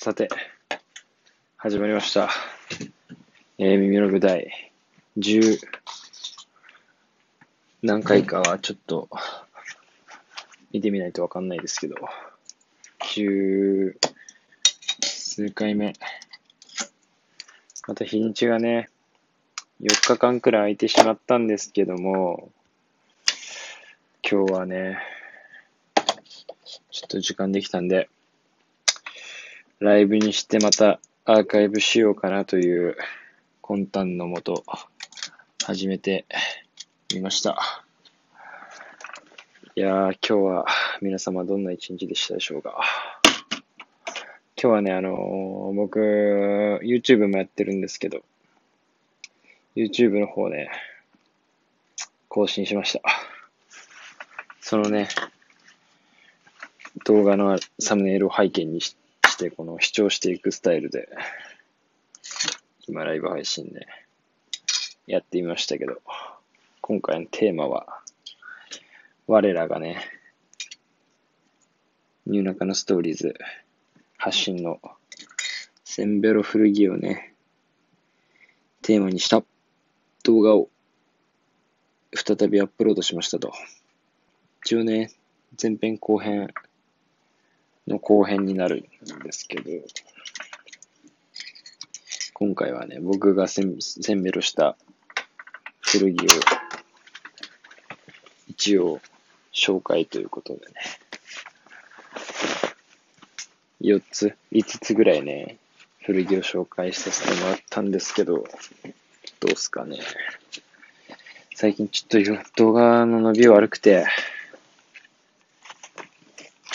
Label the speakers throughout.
Speaker 1: さて、始まりました。えー、耳の具第、10何回かはちょっと見てみないとわかんないですけど、10数回目。また日にちがね、4日間くらい空いてしまったんですけども、今日はね、ちょっと時間できたんで、ライブにしてまたアーカイブしようかなという魂胆のもと始めてみました。いやー、今日は皆様どんな一日でしたでしょうか。今日はね、あのー僕、YouTube もやってるんですけど、YouTube の方ね、更新しました。そのね、動画のサムネイルを背景にしてして、この視聴していくスタイルで、今ライブ配信でやってみましたけど、今回のテーマは、我らがね、ニューナカのストーリーズ発信のセンベロ古着をね、テーマにした動画を再びアップロードしましたと。一応ね、前編後編の後編になるんですけど、今回はね、僕がせんせんべろした古着を一応紹介ということでね、4つ、5つぐらいね、古着を紹介させてもらったんですけど、どうすかね。最近ちょっと動画の伸び悪くて、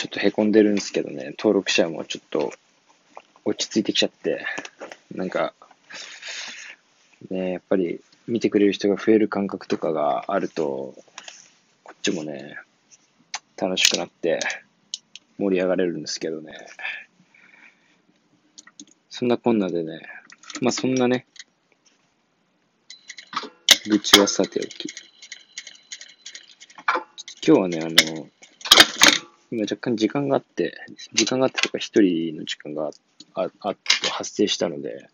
Speaker 1: ちょっと凹んでるんですけどね、登録者もちょっと落ち着いてきちゃって、なんか、ね、やっぱり見てくれる人が増える感覚とかがあると、こっちもね、楽しくなって盛り上がれるんですけどね。そんなこんなでね、まあそんなね、愚痴はさておき。今日はね、あの、今若干時間があって、時間があってとか一人の時間がああって発生したので、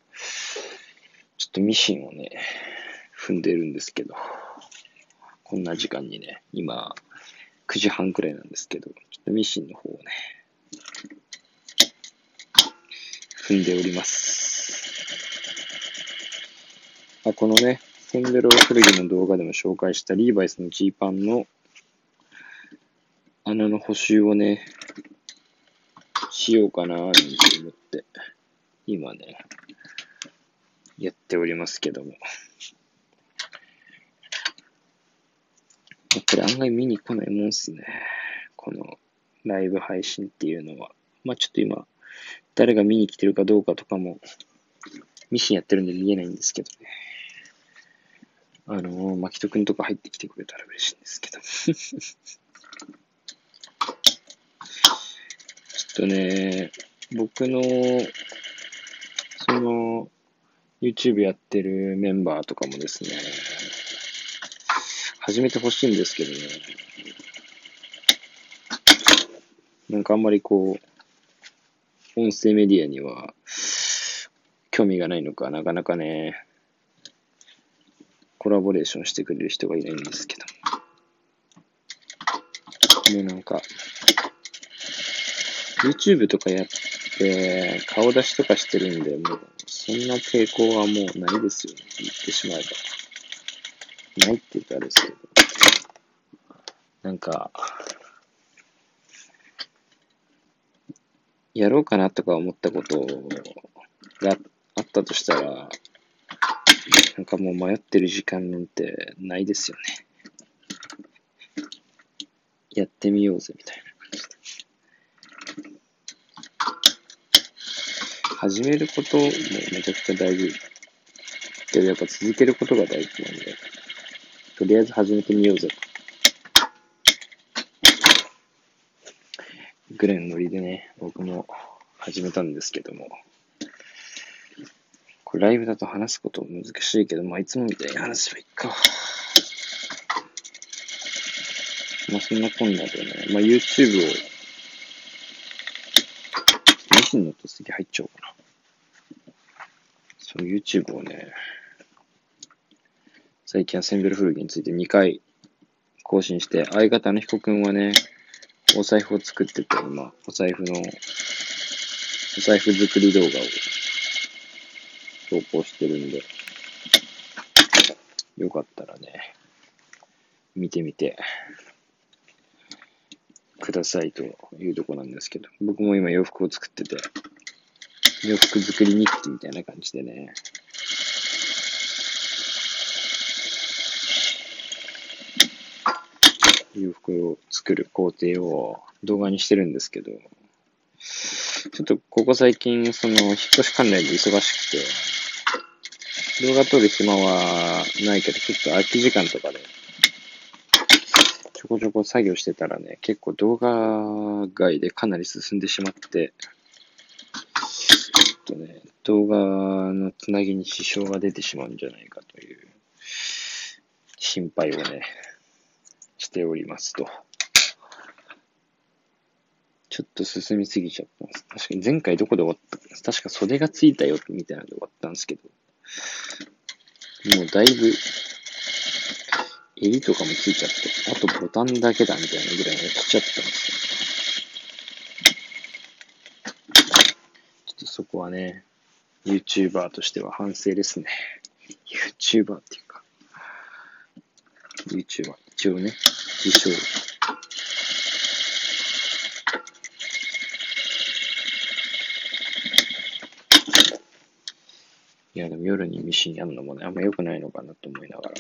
Speaker 1: ちょっとミシンをね、踏んでるんですけど、こんな時間にね、今、9時半くらいなんですけど、ちょっとミシンの方をね、踏んでおります。あ、このね、センベロ古着の動画でも紹介したリーバイスのジーパンの穴の補修をね、しようかななんて思って、今ね、やっておりますけども。やっぱり案外見に来ないもんっすね。このライブ配信っていうのは。まあちょっと今、誰が見に来てるかどうかとかも、ミシンやってるんで見えないんですけどね。あのー、マキトくんとか入ってきてくれたら嬉しいんですけど。ちょっっとね、僕の、その、YouTube やってるメンバーとかもですね、始めてほしいんですけどね、なんかあんまりこう、音声メディアには興味がないのか、なかなかね、コラボレーションしてくれる人がいないんですけど。もうなんか、YouTube とかやって、顔出しとかしてるんで、もう、そんな抵抗はもうないですよね。言ってしまえば。ないって言うとあれですけど。なんか、やろうかなとか思ったことがあったとしたら、なんかもう迷ってる時間なんてないですよね。やってみようぜ、みたいな感じで。始めることもめちゃくちゃ大事。けどやっぱ続けることが大事なんで、とりあえず始めてみようぜ。ぐらいのノリでね、僕も始めたんですけども、これライブだと話すこと難しいけど、まあいつもみたいに話せばいいか。まあそんなこんなでね、まあ YouTube を、の音次入っちゃおうかな。そう、YouTube をね、最近アセンベル古着について2回更新して、相方の彦くんはね、お財布を作ってて、今、お財布の、お財布作り動画を投稿してるんで、よかったらね、見てみてくださいというとこなんですけど、僕も今洋服を作ってて、洋服作り日記みたいな感じでね、洋服を作る工程を動画にしてるんですけど、ちょっとここ最近、その、引っ越し関連で忙しくて、動画撮る暇はないけど、ちょっと空き時間とかで、ょこちょこ作業してたらね、結構動画外でかなり進んでしまって、ちょっとね、動画のつなぎに支障が出てしまうんじゃないかという心配をね、しておりますと。ちょっと進みすぎちゃったんです。確かに前回どこで終わった確か袖がついたよみたいなので終わったんですけど、もうだいぶ、襟とかもついちゃって、あとボタンだけだみたいなぐらいまで来ちゃったんですよ。ちょっとそこはね、YouTuber としては反省ですね。YouTuber っていうか、YouTuber、一応ね、自称。いや、でも夜にミシンやるのもね、あんま良くないのかなと思いながら。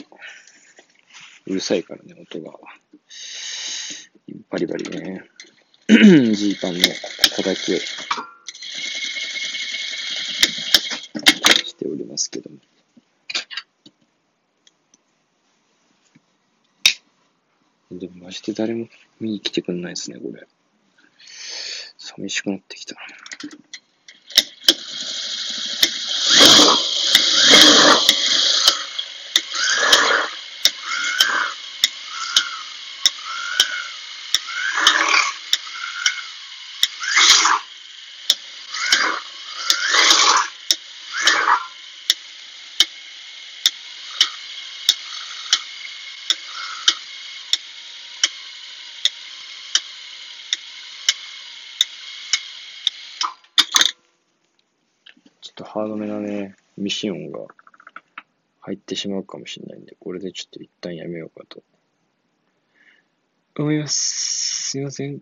Speaker 1: うるさいからね、音が。バリバリね。ジーパンの叩きをしておりますけども。でもマジで誰も見に来てくんないですね、これ。寂しくなってきた。ちょっとハードめなね、ミシン音が入ってしまうかもしれないんで、これでちょっと一旦やめようかと思います。すいません。